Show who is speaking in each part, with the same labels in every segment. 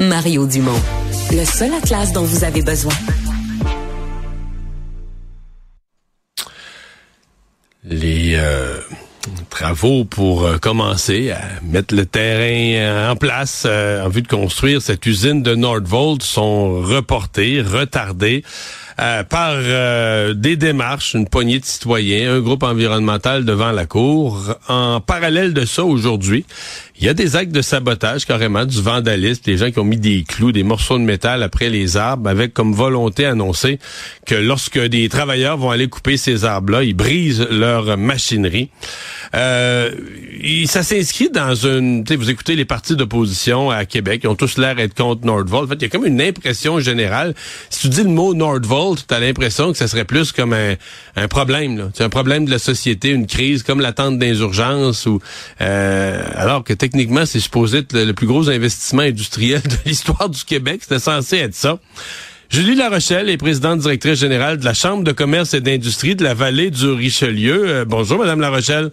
Speaker 1: Mario Dumont, le seul atlas dont vous avez besoin.
Speaker 2: Les euh, travaux pour euh, commencer à mettre le terrain euh, en place en vue de construire cette usine de Nordvolt sont reportés, retardés. Par des démarches, une poignée de citoyens, un groupe environnemental devant la Cour. En parallèle de ça, aujourd'hui, il y a des actes de sabotage carrément, du vandalisme, des gens qui ont mis des clous, des morceaux de métal après les arbres, avec comme volonté annoncée que lorsque des travailleurs vont aller couper ces arbres-là, ils brisent leur machinerie. Euh, ça s'inscrit dans une... Vous écoutez les partis d'opposition à Québec, ils ont tous l'air d'être contre Nordvolt. En fait, il y a comme une impression générale. Si tu dis le mot Nordvolt, tu as l'impression que ça serait plus comme un, un problème. C'est un problème de la société, une crise, comme l'attente d'insurgence. ou euh, Alors que techniquement, c'est supposé être le, plus gros investissement industriel de l'histoire du Québec. C'était censé être ça. Julie Larochelle est présidente directrice générale de la Chambre de commerce et d'industrie de la vallée du Richelieu. Euh, bonjour, Madame Larochelle.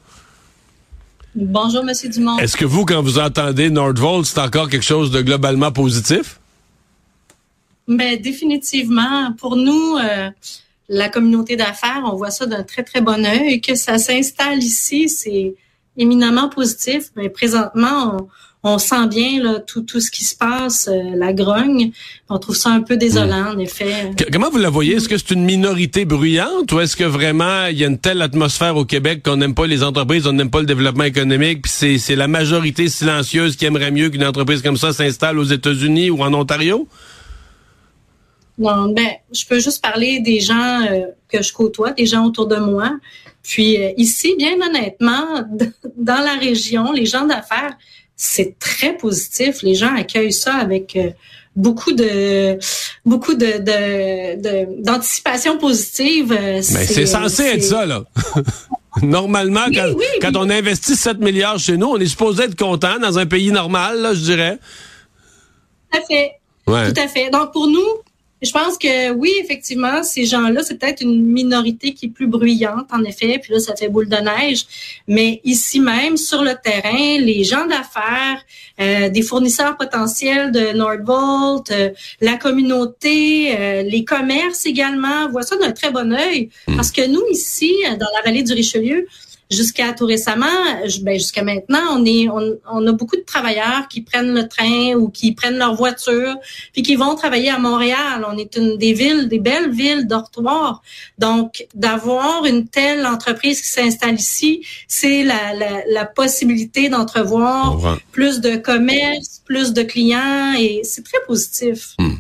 Speaker 3: Bonjour, Monsieur Dumont.
Speaker 2: Est-ce que vous, quand vous entendez Nordvolt, c'est encore quelque chose de globalement positif?
Speaker 3: Mais ben, définitivement, pour nous, euh, la communauté d'affaires, on voit ça d'un très très bon œil. Que ça s'installe ici, c'est éminemment positif. Mais présentement, on, sent bien là, tout, tout ce qui se passe, euh, la grogne. On trouve ça un peu désolant, en effet.
Speaker 2: comment vous la voyez? Est-ce que c'est une minorité bruyante ou est-ce que vraiment il y a une telle atmosphère au Québec qu'on n'aime pas les entreprises, on n'aime pas le développement économique, puis c'est la majorité silencieuse qui aimerait mieux qu'une entreprise comme ça s'installe aux États-Unis ou en Ontario?
Speaker 3: Non, ben, je peux juste parler des gens euh, que je côtoie, des gens autour de moi. Puis euh, ici, bien honnêtement, dans la région, les gens d'affaires, c'est très positif. Les gens accueillent ça avec euh, beaucoup de beaucoup de d'anticipation positive.
Speaker 2: Mais c'est censé être ça là. Normalement, quand, quand on investit 7 milliards chez nous, on est supposé être content dans un pays normal, là, je dirais.
Speaker 3: Tout à fait. Ouais. Tout à fait. Donc pour nous, je pense que oui, effectivement, ces gens-là, c'est peut-être une minorité qui est plus bruyante, en effet, puis là, ça fait boule de neige. Mais ici même, sur le terrain, les gens d'affaires, euh, des fournisseurs potentiels de Nordvolt, euh, la communauté, euh, les commerces également, voient ça d'un très bon œil. Hmm. Parce que nous, ici, dans la vallée du Richelieu, jusqu'à tout récemment, ben jusqu'à maintenant, on est, on, a beaucoup de travailleurs qui prennent le train ou qui prennent leur voiture, puis qui vont travailler à Montréal. On est une des villes, des belles villes dortoirs. Donc, d'avoir une telle entreprise qui s'installe ici, c'est la, la, possibilité d'entrevoir plus de commerce, plus de clients, et c'est très positif.
Speaker 2: Hmm.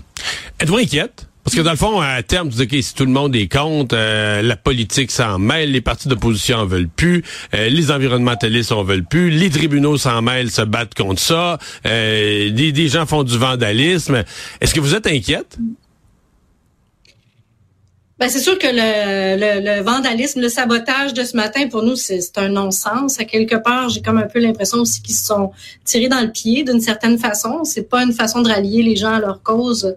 Speaker 2: Êtes-vous inquiète? Parce que dans le fond, à terme, tu dis, si tout le monde est contre, euh, la politique s'en mêle, les partis d'opposition en veulent plus, euh, les environnementalistes en veulent plus, les tribunaux s'en mêlent, se battent contre ça, euh, des, gens font du vandalisme. Est-ce que vous êtes inquiète?
Speaker 3: Ben, c'est sûr que le, vandalisme, le sabotage de ce matin, pour nous, c'est un non-sens. À quelque part, j'ai comme un peu l'impression aussi qu'ils se sont tirés dans le pied d'une certaine façon. C'est pas une façon de rallier les gens à leur cause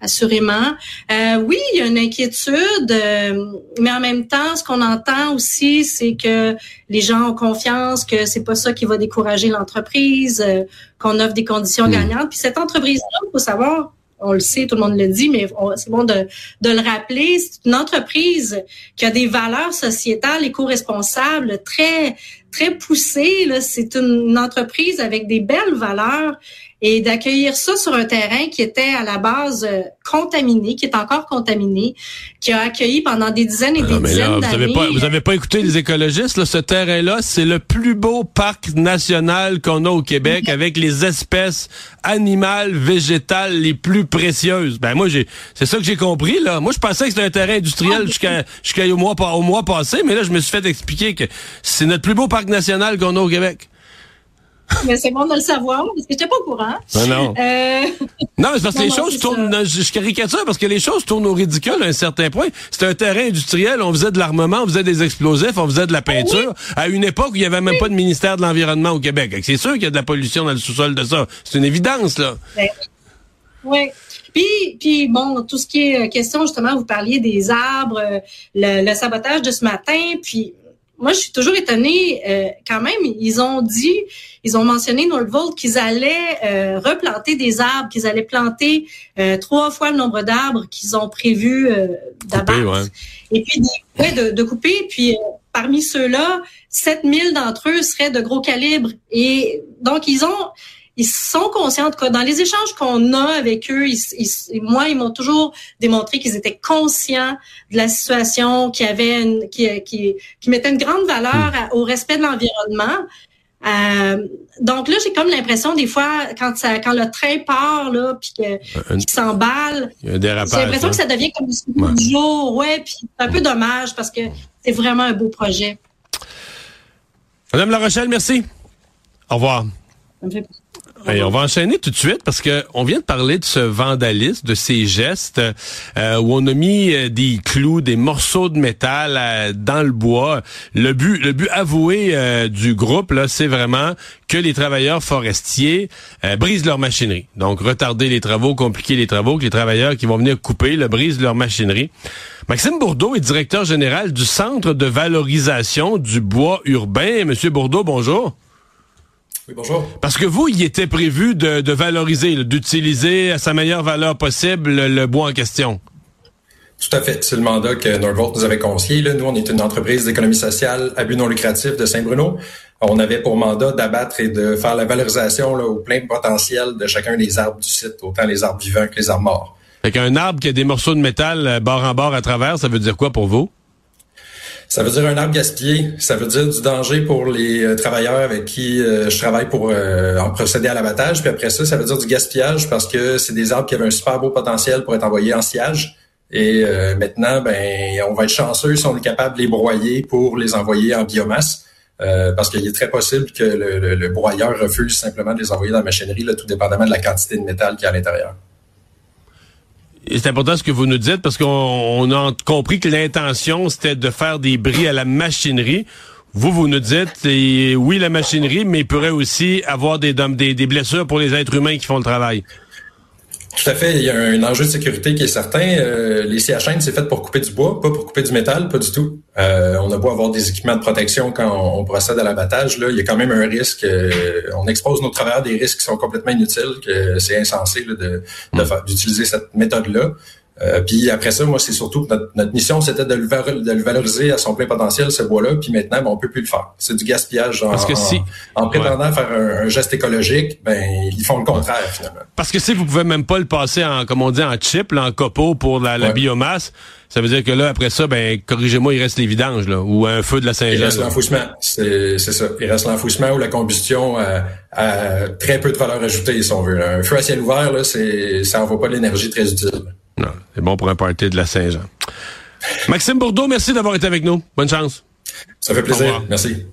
Speaker 3: assurément. Euh, oui, il y a une inquiétude, euh, mais en même temps, ce qu'on entend aussi, c'est que les gens ont confiance que c'est pas ça qui va décourager l'entreprise, euh, qu'on offre des conditions hmm. gagnantes. Puis cette entreprise-là, il faut savoir, on le sait, tout le monde le dit, mais c'est bon de, de le rappeler, c'est une entreprise qui a des valeurs sociétales éco-responsables très très poussées. C'est une entreprise avec des belles valeurs et d'accueillir ça sur un terrain qui était à la base euh, contaminé, qui est encore contaminé, qui a accueilli pendant des dizaines et ah, des dizaines d'années.
Speaker 2: Vous n'avez pas écouté les écologistes, là, ce terrain-là, c'est le plus beau parc national qu'on a au Québec avec les espèces animales, végétales les plus précieuses. Ben moi, j'ai, c'est ça que j'ai compris là. Moi, je pensais que c'était un terrain industriel jusqu'à jusqu'à au mois au mois passé, mais là, je me suis fait expliquer que c'est notre plus beau parc national qu'on a au Québec.
Speaker 3: Mais c'est bon de le savoir, parce que j'étais pas au courant.
Speaker 2: Non, non. Euh... Non, mais parce que les choses tournent, je caricature parce que les choses tournent au ridicule à un certain point. C'était un terrain industriel, on faisait de l'armement, on faisait des explosifs, on faisait de la peinture, à une époque où il y avait même pas de ministère de l'Environnement au Québec. C'est sûr qu'il y a de la pollution dans le sous-sol de ça. C'est une évidence, là.
Speaker 3: Ben, oui. Puis, puis bon, tout ce qui est euh, question, justement, vous parliez des arbres, euh, le, le sabotage de ce matin, puis moi, je suis toujours étonnée. Euh, quand même, ils ont dit, ils ont mentionné Nordvolt qu'ils allaient euh, replanter des arbres, qu'ils allaient planter euh, trois fois le nombre d'arbres qu'ils ont prévu d'abattre. Et puis ouais, de, de, couper. Puis parmi ceux-là, 7000 d'entre eux seraient de gros calibre. Et donc, ils ont ils sont conscients, que dans les échanges qu'on a avec eux, ils, moi, ils m'ont toujours démontré qu'ils étaient conscients de la situation, qu'ils avaient une, qui, qui, qui mettaient une grande valeur au respect de l'environnement. Euh, donc là, j'ai comme l'impression des fois quand ça, quand le train part là, puis qu'il s'emballe, j'ai l'impression que ça devient comme du jour, ouais. Puis c'est un peu dommage parce que c'est vraiment un beau projet.
Speaker 2: Madame La Rochelle, merci. Au revoir. Ça me fait on va enchaîner tout de suite parce que on vient de parler de ce vandalisme, de ces gestes euh, où on a mis euh, des clous, des morceaux de métal euh, dans le bois. Le but, le but avoué du groupe là, c'est vraiment que les travailleurs forestiers brisent leur machinerie. Donc retarder les travaux, compliquer les travaux, que les travailleurs qui vont venir couper le brisent leur machinerie. Maxime Bourdeau est directeur général du Centre de valorisation du bois urbain. Monsieur Bourdeau, bonjour
Speaker 4: bonjour.
Speaker 2: Parce que vous, il était prévu de, valoriser, d'utiliser à sa meilleure valeur possible le, bois en question.
Speaker 4: Tout à fait. C'est le mandat que Norvolt nous avait confié. Nous, on est une entreprise d'économie sociale à but non lucratif de Saint-Bruno. On avait pour mandat d'abattre et de faire la valorisation au plein potentiel de chacun des arbres du site, autant les arbres vivants que les arbres morts.
Speaker 2: Fait qu'un arbre qui a des morceaux de métal euh, bord en bord à travers, ça veut dire quoi pour vous?
Speaker 4: Ça veut dire un arbre gaspillé. Ça veut dire du danger pour les euh, travailleurs avec qui euh, je travaille pour euh, en procéder à l'abattage. Puis après ça, ça veut dire du gaspillage parce que c'est des arbres qui avaient un super beau potentiel pour être envoyés en sillage. Et maintenant, ben, on va être chanceux si on est capable de les broyer pour les envoyer en biomasse. parce qu'il est très possible que le, le, broyeur refuse simplement de les envoyer dans la machinerie, là, tout dépendamment de la quantité de métal qu'il y a à l'intérieur
Speaker 2: c'est important ce que vous nous dites parce qu'on a compris que l'intention c'était de faire des bris à la machinerie. Vous, vous nous dites, oui, la machinerie, mais il pourrait aussi avoir des, des, des blessures pour les êtres humains qui font le travail.
Speaker 4: Tout à fait. Il y a un enjeu de sécurité qui est certain. Euh, les CHN, c'est fait pour couper du bois, pas pour couper du métal, pas du tout. Euh, on a beau avoir des équipements de protection quand on, procède à l'abattage, là, il y a quand même un risque. Euh, on expose nos travailleurs des risques qui sont complètement inutiles, que c'est insensé de, d'utiliser cette méthode-là. Euh, puis après ça, moi, c'est surtout notre, notre mission, c'était de, de le, valoriser à son plein potentiel, ce bois-là. Puis maintenant, ben, on peut plus le faire. C'est du gaspillage. En, Parce que si, en, prétendant faire un, geste écologique, ben ils font le contraire finalement.
Speaker 2: Parce que si vous pouvez même pas le passer en, comme on dit, en chip, en copeaux pour la, la biomasse, ça veut dire que là, après ça, ben corrigez-moi, il reste les vidanges, là, ou un feu de la Saint-Jean.
Speaker 4: Il reste l'enfouissement, c'est ça. Il reste l'enfouissement ou la combustion à, très peu de valeur ajoutée, si on veut. Un feu à ciel ouvert, là, c'est ça envoie pas l'énergie très utile.
Speaker 2: Non, c'est bon pour un party de la Saint-Jean. Maxime Bourdeau, merci d'avoir été avec nous. Bonne chance.
Speaker 4: Ça fait plaisir. Merci.